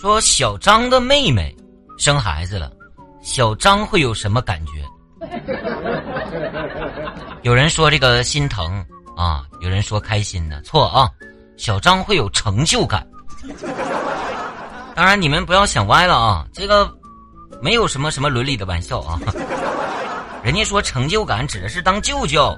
说小张的妹妹生孩子了，小张会有什么感觉？有人说这个心疼啊，有人说开心呢。错啊，小张会有成就感。当然你们不要想歪了啊，这个没有什么什么伦理的玩笑啊。人家说成就感指的是当舅舅。